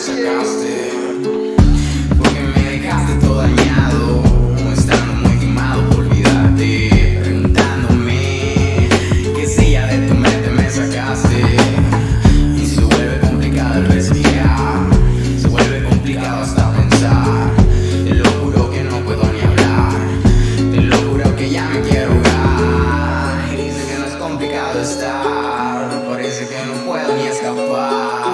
sacaste. Porque me dejaste todo dañado, estando muy quemado por olvidarte. Preguntándome qué silla de tu mente me sacaste. Y se vuelve complicado el respirar, se vuelve complicado hasta pensar. Te lo juro que no puedo ni hablar, te lo juro que ya me quiero ahogar. Dice que no es complicado estar, parece que no puedo ni escapar.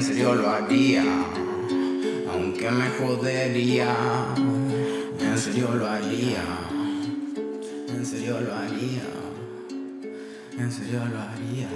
En serio lo haría. Aunque me jodería, en serio lo haría, en serio lo haría, en serio lo haría.